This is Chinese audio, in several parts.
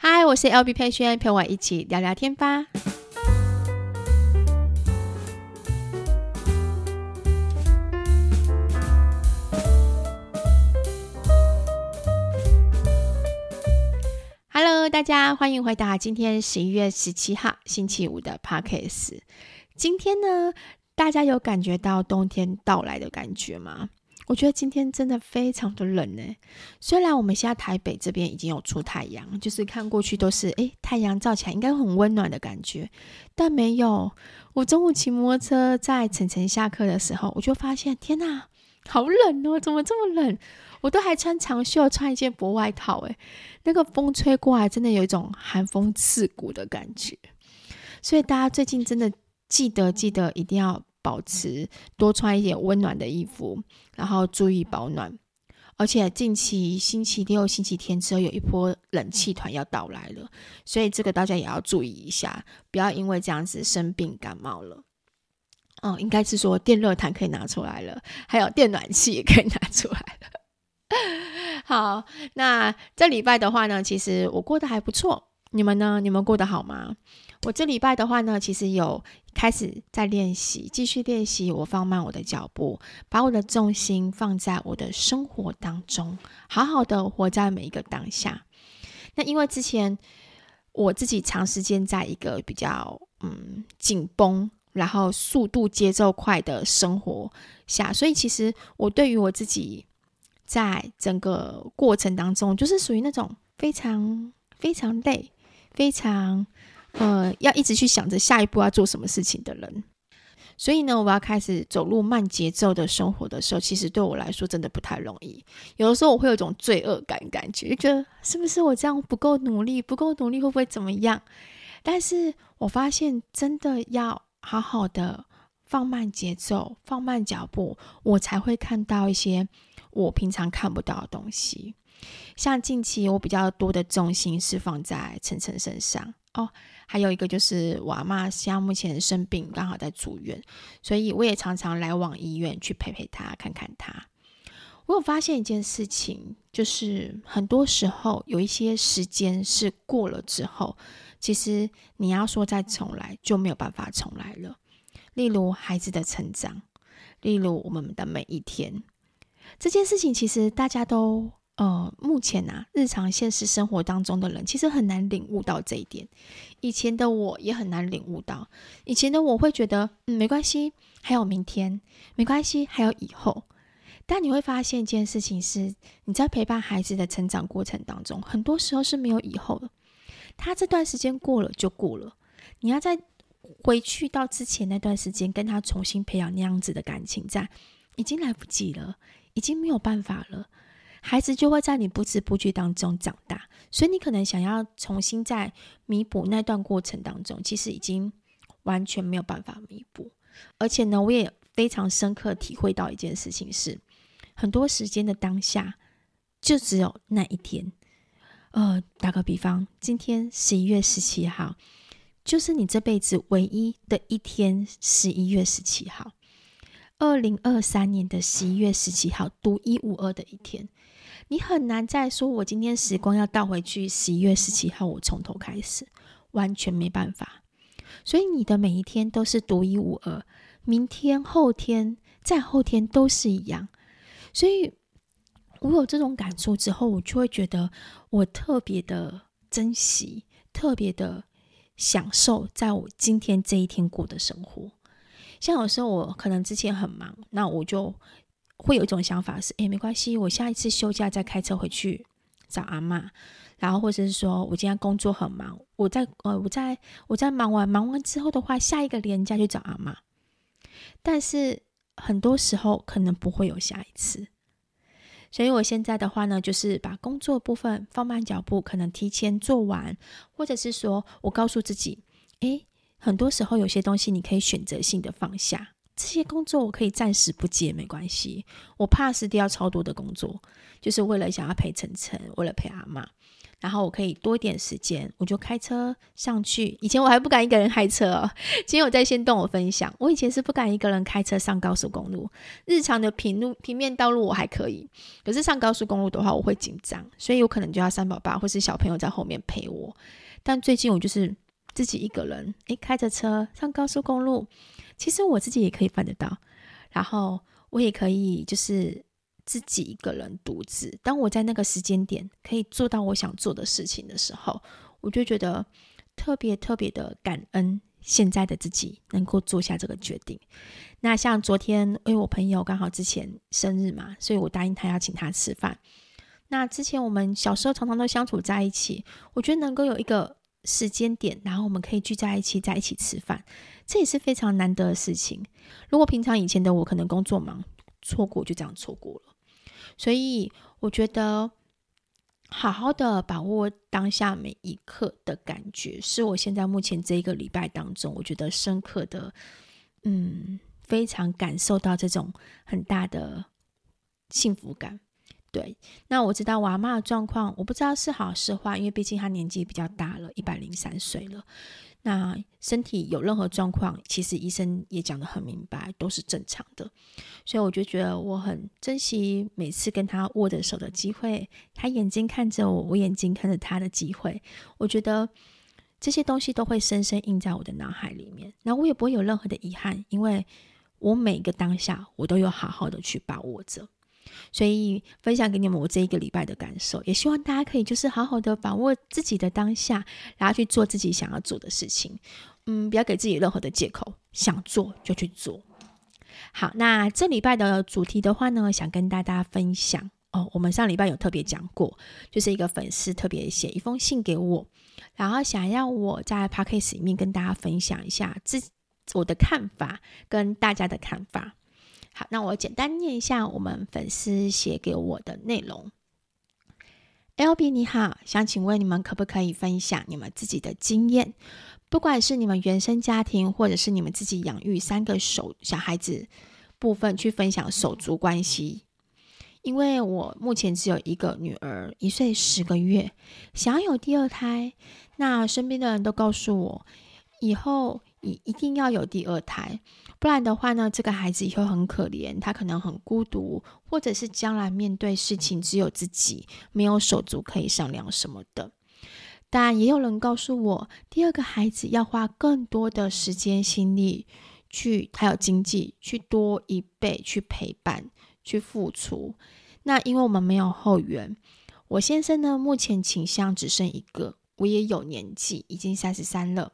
嗨，我是 LB 佩萱，陪我一起聊聊天吧。Hello，大家欢迎回到今天十一月十七号星期五的 Podcast。今天呢，大家有感觉到冬天到来的感觉吗？我觉得今天真的非常的冷呢。虽然我们现在台北这边已经有出太阳，就是看过去都是诶，太阳照起来应该很温暖的感觉，但没有。我中午骑摩托车在晨晨下课的时候，我就发现天哪，好冷哦！怎么这么冷？我都还穿长袖，穿一件薄外套，诶，那个风吹过来，真的有一种寒风刺骨的感觉。所以大家最近真的记得记得一定要保持多穿一点温暖的衣服，然后注意保暖。而且近期星期六、星期天之后有一波冷气团要到来了，所以这个大家也要注意一下，不要因为这样子生病感冒了。哦，应该是说电热毯可以拿出来了，还有电暖气也可以拿出来了。好，那这礼拜的话呢，其实我过得还不错。你们呢？你们过得好吗？我这礼拜的话呢，其实有开始在练习，继续练习。我放慢我的脚步，把我的重心放在我的生活当中，好好的活在每一个当下。那因为之前我自己长时间在一个比较嗯紧绷，然后速度节奏快的生活下，所以其实我对于我自己。在整个过程当中，就是属于那种非常非常累、非常呃要一直去想着下一步要做什么事情的人。所以呢，我要开始走入慢节奏的生活的时候，其实对我来说真的不太容易。有的时候我会有一种罪恶感，感觉就觉得是不是我这样不够努力，不够努力会不会怎么样？但是我发现真的要好好的放慢节奏、放慢脚步，我才会看到一些。我平常看不到的东西，像近期我比较多的重心是放在晨晨身上哦，还有一个就是我阿妈现在目前生病，刚好在住院，所以我也常常来往医院去陪陪她，看看她。我有发现一件事情，就是很多时候有一些时间是过了之后，其实你要说再重来就没有办法重来了。例如孩子的成长，例如我们的每一天。这件事情其实大家都呃，目前啊，日常现实生活当中的人其实很难领悟到这一点。以前的我也很难领悟到，以前的我会觉得嗯，没关系，还有明天，没关系，还有以后。但你会发现一件事情是，你在陪伴孩子的成长过程当中，很多时候是没有以后的。他这段时间过了就过了，你要再回去到之前那段时间，跟他重新培养那样子的感情，在已经来不及了。已经没有办法了，孩子就会在你不知不觉当中长大，所以你可能想要重新再弥补那段过程当中，其实已经完全没有办法弥补。而且呢，我也非常深刻体会到一件事情是，很多时间的当下就只有那一天。呃，打个比方，今天十一月十七号，就是你这辈子唯一的一天，十一月十七号。二零二三年的十一月十七号，独一无二的一天，你很难再说，我今天时光要倒回去，十一月十七号我从头开始，完全没办法。所以你的每一天都是独一无二，明天、后天、再后天都是一样。所以我有这种感受之后，我就会觉得我特别的珍惜，特别的享受，在我今天这一天过的生活。像有时候我可能之前很忙，那我就会有一种想法是，诶，没关系，我下一次休假再开车回去找阿嬷，然后或者是说我今天工作很忙，我在呃我在我在忙完忙完之后的话，下一个连假去找阿嬷。但是很多时候可能不会有下一次，所以我现在的话呢，就是把工作部分放慢脚步，可能提前做完，或者是说我告诉自己，诶，很多时候有些东西你可以选择性的放下，这些工作我可以暂时不接，没关系。我怕失掉超多的工作，就是为了想要陪晨晨，为了陪阿妈。然后我可以多一点时间，我就开车上去。以前我还不敢一个人开车哦。今天我在先动我分享，我以前是不敢一个人开车上高速公路。日常的平路、平面道路我还可以，可是上高速公路的话，我会紧张，所以有可能就要三宝爸或是小朋友在后面陪我。但最近我就是自己一个人，诶，开着车上高速公路，其实我自己也可以办得到。然后我也可以就是。自己一个人独自，当我在那个时间点可以做到我想做的事情的时候，我就觉得特别特别的感恩现在的自己能够做下这个决定。那像昨天，因为我朋友刚好之前生日嘛，所以我答应他要请他吃饭。那之前我们小时候常常都相处在一起，我觉得能够有一个时间点，然后我们可以聚在一起，在一起吃饭，这也是非常难得的事情。如果平常以前的我可能工作忙，错过就这样错过了。所以我觉得，好好的把握当下每一刻的感觉，是我现在目前这一个礼拜当中，我觉得深刻的，嗯，非常感受到这种很大的幸福感。对，那我知道我阿嬷的状况，我不知道是好是坏，因为毕竟她年纪比较大了，一百零三岁了。那身体有任何状况，其实医生也讲得很明白，都是正常的。所以我就觉得我很珍惜每次跟他握着手的机会，他眼睛看着我，我眼睛看着他的机会。我觉得这些东西都会深深印在我的脑海里面。那我也不会有任何的遗憾，因为我每个当下，我都有好好的去把握着。所以分享给你们我这一个礼拜的感受，也希望大家可以就是好好的把握自己的当下，然后去做自己想要做的事情。嗯，不要给自己任何的借口，想做就去做。好，那这礼拜的主题的话呢，想跟大家分享哦。我们上礼拜有特别讲过，就是一个粉丝特别写一封信给我，然后想要我在 Podcast 里面跟大家分享一下自我的看法跟大家的看法。好，那我简单念一下我们粉丝写给我的内容。LB 你好，想请问你们可不可以分享你们自己的经验？不管是你们原生家庭，或者是你们自己养育三个手小孩子部分，去分享手足关系。因为我目前只有一个女儿，一岁十个月，想要有第二胎。那身边的人都告诉我，以后一一定要有第二胎。不然的话呢，这个孩子以后很可怜，他可能很孤独，或者是将来面对事情只有自己，没有手足可以商量什么的。但也有人告诉我，第二个孩子要花更多的时间、心力去，还有经济去多一倍去陪伴、去付出。那因为我们没有后援，我先生呢，目前倾向只剩一个，我也有年纪，已经三十三了。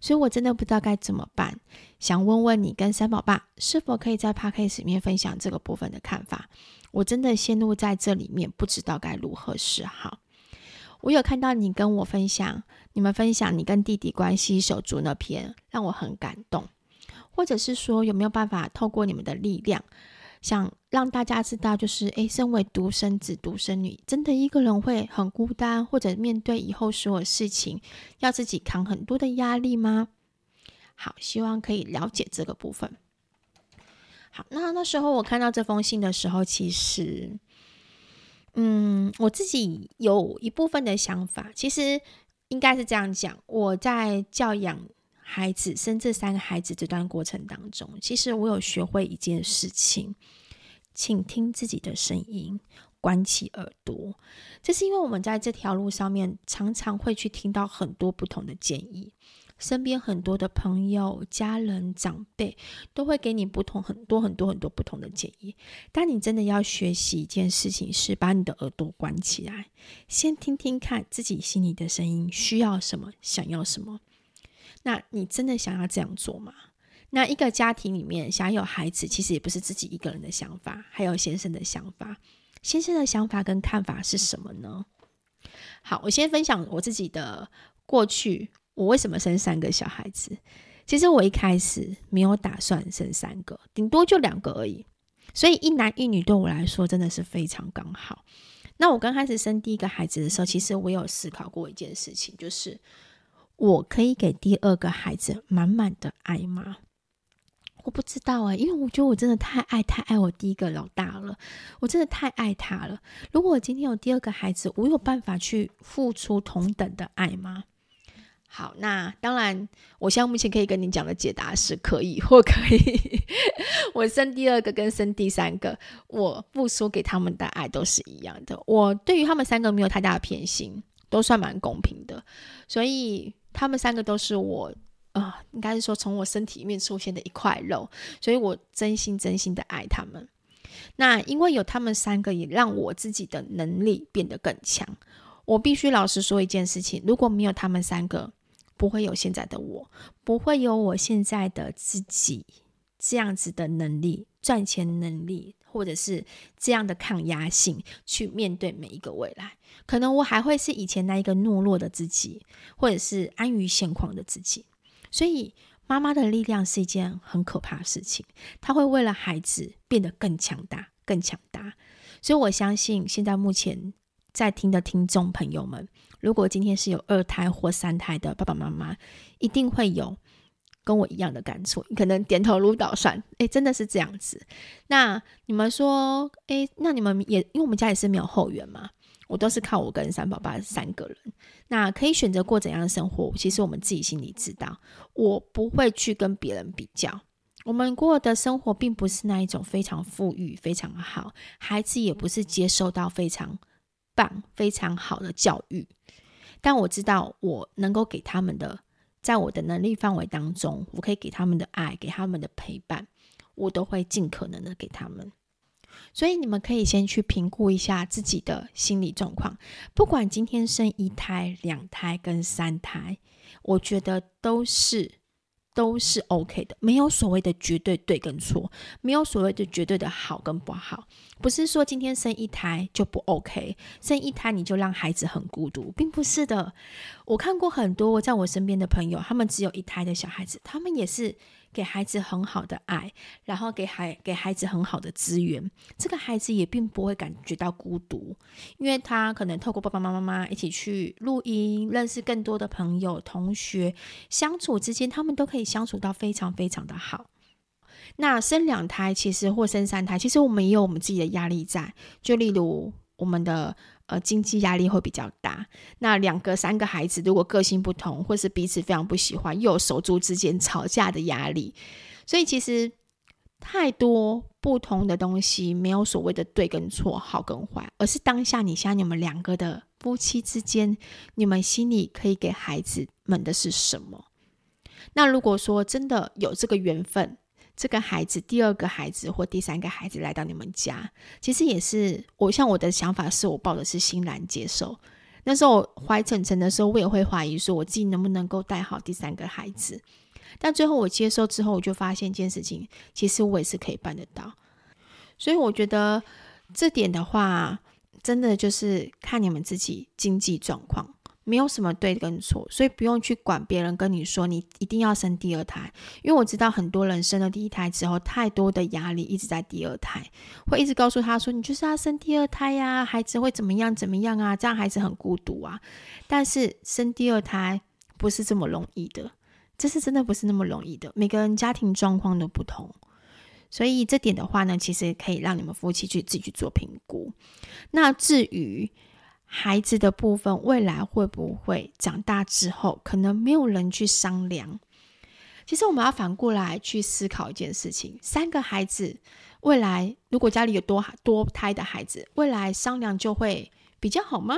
所以我真的不知道该怎么办，想问问你跟三宝爸是否可以在 Podcast 里面分享这个部分的看法。我真的陷入在这里面，不知道该如何是好。我有看到你跟我分享，你们分享你跟弟弟关系手足那篇，让我很感动。或者是说，有没有办法透过你们的力量？想让大家知道，就是诶，身为独生子、独生女，真的一个人会很孤单，或者面对以后所有事情，要自己扛很多的压力吗？好，希望可以了解这个部分。好，那那时候我看到这封信的时候，其实，嗯，我自己有一部分的想法，其实应该是这样讲，我在教养孩子生这三个孩子这段过程当中，其实我有学会一件事情，请听自己的声音，关起耳朵。这是因为我们在这条路上面常常会去听到很多不同的建议，身边很多的朋友、家人、长辈都会给你不同很多很多很多不同的建议。但你真的要学习一件事情，是把你的耳朵关起来，先听听看自己心里的声音，需要什么，想要什么。那你真的想要这样做吗？那一个家庭里面想要有孩子，其实也不是自己一个人的想法，还有先生的想法。先生的想法跟看法是什么呢？好，我先分享我自己的过去，我为什么生三个小孩子？其实我一开始没有打算生三个，顶多就两个而已。所以一男一女对我来说真的是非常刚好。那我刚开始生第一个孩子的时候，其实我有思考过一件事情，就是我可以给第二个孩子满满的爱吗？我不知道哎、因为我觉得我真的太爱太爱我第一个老大了，我真的太爱他了。如果我今天有第二个孩子，我有办法去付出同等的爱吗？好，那当然，我现在目前可以跟你讲的解答是可以或可以。我生第二个跟生第三个，我付出给他们的爱都是一样的。我对于他们三个没有太大的偏心，都算蛮公平的。所以他们三个都是我。啊、应该是说从我身体里面出现的一块肉，所以我真心真心的爱他们。那因为有他们三个，也让我自己的能力变得更强。我必须老实说一件事情：如果没有他们三个，不会有现在的我，不会有我现在的自己这样子的能力、赚钱能力，或者是这样的抗压性去面对每一个未来。可能我还会是以前那一个懦弱的自己，或者是安于现况的自己。所以，妈妈的力量是一件很可怕的事情。她会为了孩子变得更强大、更强大。所以，我相信现在目前在听的听众朋友们，如果今天是有二胎或三胎的爸爸妈妈，一定会有跟我一样的感触。你可能点头如捣蒜，诶，真的是这样子。那你们说，诶，那你们也因为我们家也是没有后援嘛？我都是靠我跟三宝爸三个人，那可以选择过怎样的生活？其实我们自己心里知道，我不会去跟别人比较。我们过的生活并不是那一种非常富裕、非常好，孩子也不是接受到非常棒、非常好的教育。但我知道，我能够给他们的，在我的能力范围当中，我可以给他们的爱、给他们的陪伴，我都会尽可能的给他们。所以你们可以先去评估一下自己的心理状况，不管今天生一胎、两胎跟三胎，我觉得都是都是 OK 的，没有所谓的绝对对跟错，没有所谓的绝对的好跟不好。不是说今天生一胎就不 OK，生一胎你就让孩子很孤独，并不是的。我看过很多在我身边的朋友，他们只有一胎的小孩子，他们也是。给孩子很好的爱，然后给孩给孩子很好的资源，这个孩子也并不会感觉到孤独，因为他可能透过爸爸妈妈妈一起去录音，认识更多的朋友、同学，相处之间他们都可以相处到非常非常的好。那生两胎其实或生三胎，其实我们也有我们自己的压力在，就例如我们的。呃，经济压力会比较大。那两个、三个孩子，如果个性不同，或是彼此非常不喜欢，又有手足之间吵架的压力，所以其实太多不同的东西，没有所谓的对跟错、好跟坏，而是当下你像你们两个的夫妻之间，你们心里可以给孩子们的是什么？那如果说真的有这个缘分。这个孩子，第二个孩子或第三个孩子来到你们家，其实也是我像我的想法是我抱的是欣然接受。那时候我怀晨晨的时候，我也会怀疑说我自己能不能够带好第三个孩子。但最后我接受之后，我就发现一件事情，其实我也是可以办得到。所以我觉得这点的话，真的就是看你们自己经济状况。没有什么对跟错，所以不用去管别人跟你说你一定要生第二胎，因为我知道很多人生了第一胎之后，太多的压力一直在第二胎，会一直告诉他说你就是要生第二胎呀，孩子会怎么样怎么样啊，这样孩子很孤独啊。但是生第二胎不是这么容易的，这是真的不是那么容易的，每个人家庭状况都不同，所以这点的话呢，其实可以让你们夫妻去自己去做评估。那至于。孩子的部分，未来会不会长大之后，可能没有人去商量？其实我们要反过来去思考一件事情：三个孩子，未来如果家里有多多胎的孩子，未来商量就会比较好吗？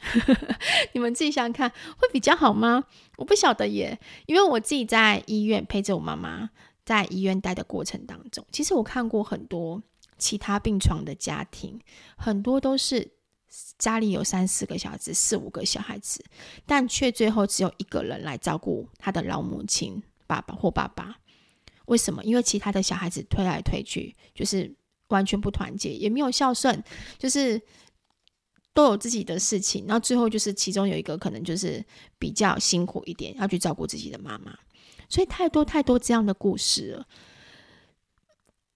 你们自己想想看，会比较好吗？我不晓得耶，因为我自己在医院陪着我妈妈，在医院待的过程当中，其实我看过很多其他病床的家庭，很多都是。家里有三四个小孩子，四五个小孩子，但却最后只有一个人来照顾他的老母亲，爸爸或爸爸。为什么？因为其他的小孩子推来推去，就是完全不团结，也没有孝顺，就是都有自己的事情。然后最后就是其中有一个可能就是比较辛苦一点，要去照顾自己的妈妈。所以太多太多这样的故事了。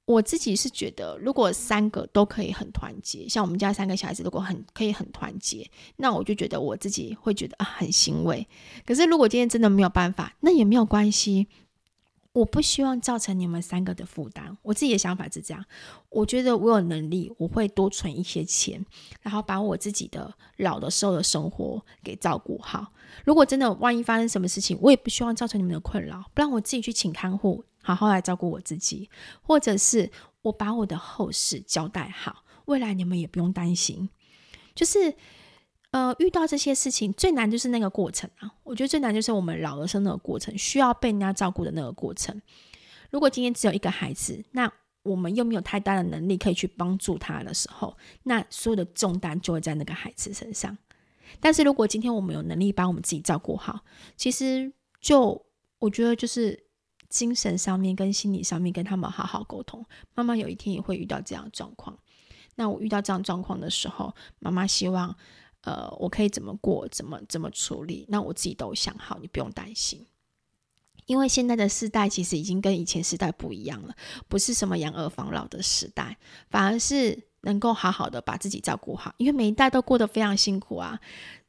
我自己是觉得，如果三个都可以很团结，像我们家三个小孩子，如果很可以很团结，那我就觉得我自己会觉得很欣慰。可是如果今天真的没有办法，那也没有关系。我不希望造成你们三个的负担。我自己的想法是这样，我觉得我有能力，我会多存一些钱，然后把我自己的老的时候的生活给照顾好。如果真的万一发生什么事情，我也不希望造成你们的困扰，不然我自己去请看护。好好来照顾我自己，或者是我把我的后事交代好，未来你们也不用担心。就是，呃，遇到这些事情最难就是那个过程啊。我觉得最难就是我们老的生那个过程，需要被人家照顾的那个过程。如果今天只有一个孩子，那我们又没有太大的能力可以去帮助他的时候，那所有的重担就会在那个孩子身上。但是如果今天我们有能力把我们自己照顾好，其实就我觉得就是。精神上面跟心理上面跟他们好好沟通，妈妈有一天也会遇到这样状况。那我遇到这样状况的时候，妈妈希望，呃，我可以怎么过，怎么怎么处理？那我自己都想好，你不用担心。因为现在的世代其实已经跟以前时代不一样了，不是什么养儿防老的时代，反而是能够好好的把自己照顾好。因为每一代都过得非常辛苦啊，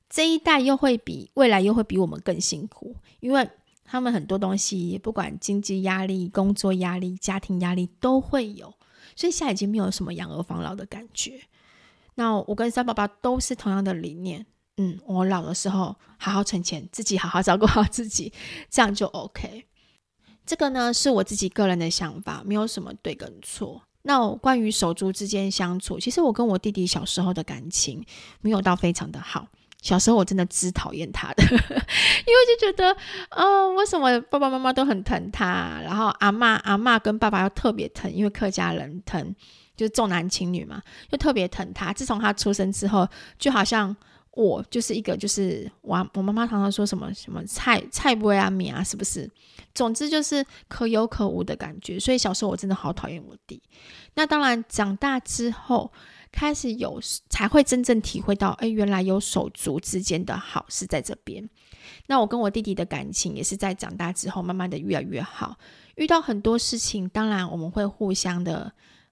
这一代又会比未来又会比我们更辛苦，因为。他们很多东西，不管经济压力、工作压力、家庭压力都会有，所以现在已经没有什么养儿防老的感觉。那我跟三宝宝都是同样的理念，嗯，我老的时候好好存钱，自己好好照顾好自己，这样就 OK。这个呢是我自己个人的想法，没有什么对跟错。那关于手足之间相处，其实我跟我弟弟小时候的感情没有到非常的好。小时候我真的只讨厌他的，因为就觉得，哦，为什么爸爸妈妈都很疼他，然后阿嬷阿嬷跟爸爸又特别疼，因为客家人疼，就是重男轻女嘛，又特别疼他。自从他出生之后，就好像我就是一个，就是我我妈妈常常说什么什么菜菜不会啊米啊，是不是？总之就是可有可无的感觉。所以小时候我真的好讨厌我弟。那当然长大之后。开始有才会真正体会到，哎，原来有手足之间的好是在这边。那我跟我弟弟的感情也是在长大之后慢慢的越来越好。遇到很多事情，当然我们会互相的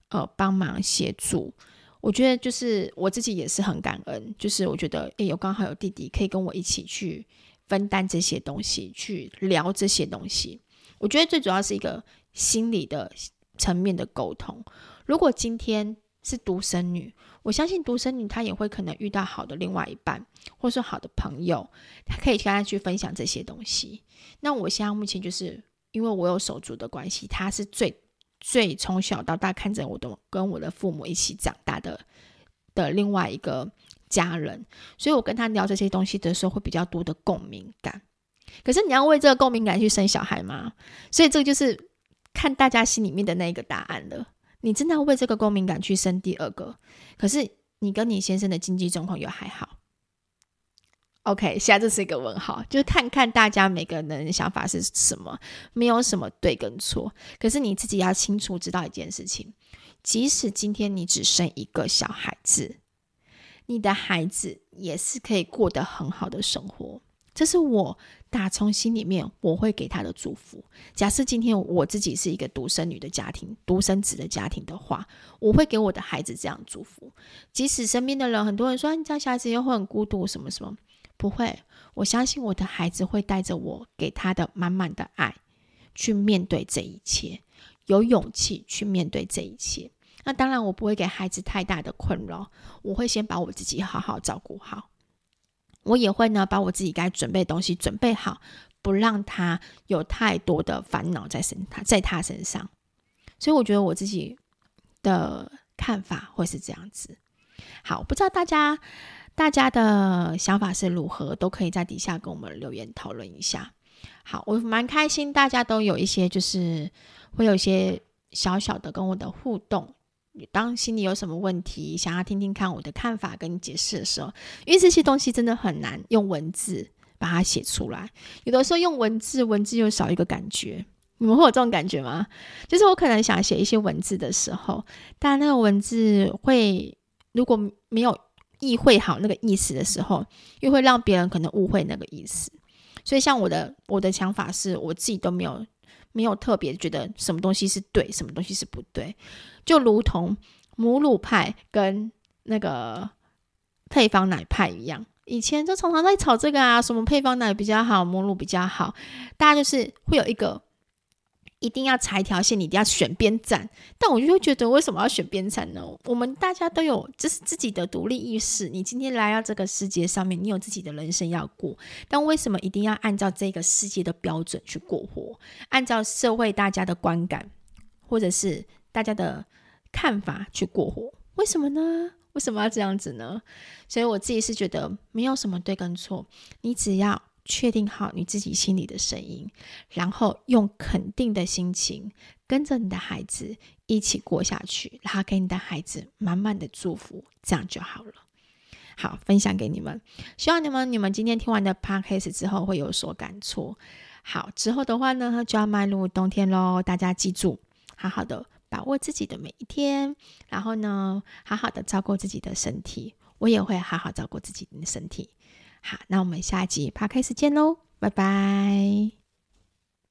呃帮忙协助。我觉得就是我自己也是很感恩，就是我觉得哎，有刚好有弟弟可以跟我一起去分担这些东西，去聊这些东西。我觉得最主要是一个心理的层面的沟通。如果今天是独生女，我相信独生女她也会可能遇到好的另外一半，或是好的朋友，她可以跟她去分享这些东西。那我现在目前就是因为我有手足的关系，她是最最从小到大看着我的跟我的父母一起长大的的另外一个家人，所以我跟她聊这些东西的时候会比较多的共鸣感。可是你要为这个共鸣感去生小孩吗？所以这个就是看大家心里面的那一个答案了。你真的要为这个共鸣感去生第二个？可是你跟你先生的经济状况又还好？OK，现在这是一个问号，就是看看大家每个人的想法是什么，没有什么对跟错。可是你自己要清楚知道一件事情：即使今天你只生一个小孩子，你的孩子也是可以过得很好的生活。这是我打从心里面我会给他的祝福。假设今天我自己是一个独生女的家庭、独生子的家庭的话，我会给我的孩子这样祝福。即使身边的人很多人说，你家小孩子又会很孤独什么什么，不会。我相信我的孩子会带着我给他的满满的爱去面对这一切，有勇气去面对这一切。那当然，我不会给孩子太大的困扰，我会先把我自己好好照顾好。我也会呢，把我自己该准备东西准备好，不让他有太多的烦恼在身他在他身上。所以我觉得我自己的看法会是这样子。好，不知道大家大家的想法是如何，都可以在底下跟我们留言讨论一下。好，我蛮开心，大家都有一些就是会有一些小小的跟我的互动。当心里有什么问题，想要听听看我的看法，跟你解释的时候，因为这些东西真的很难用文字把它写出来。有的时候用文字，文字又少一个感觉。你们会有这种感觉吗？就是我可能想写一些文字的时候，但那个文字会如果没有意会好那个意思的时候，又会让别人可能误会那个意思。所以像我的我的想法是，我自己都没有没有特别觉得什么东西是对，什么东西是不对，就如同母乳派跟那个配方奶派一样，以前就常常在吵这个啊，什么配方奶比较好，母乳比较好，大家就是会有一个。一定要裁一条线，你一定要选边站。但我就会觉得，为什么要选边站呢？我们大家都有就是自己的独立意识。你今天来到这个世界上面，你有自己的人生要过。但为什么一定要按照这个世界的标准去过活？按照社会大家的观感，或者是大家的看法去过活？为什么呢？为什么要这样子呢？所以我自己是觉得没有什么对跟错，你只要。确定好你自己心里的声音，然后用肯定的心情跟着你的孩子一起过下去，然后给你的孩子满满的祝福，这样就好了。好，分享给你们，希望你们你们今天听完的 podcast 之后会有所感触。好，之后的话呢，就要迈入冬天喽，大家记住，好好的把握自己的每一天，然后呢，好好的照顾自己的身体，我也会好好照顾自己的身体。好，那我们下一集 p o d 见喽，拜拜。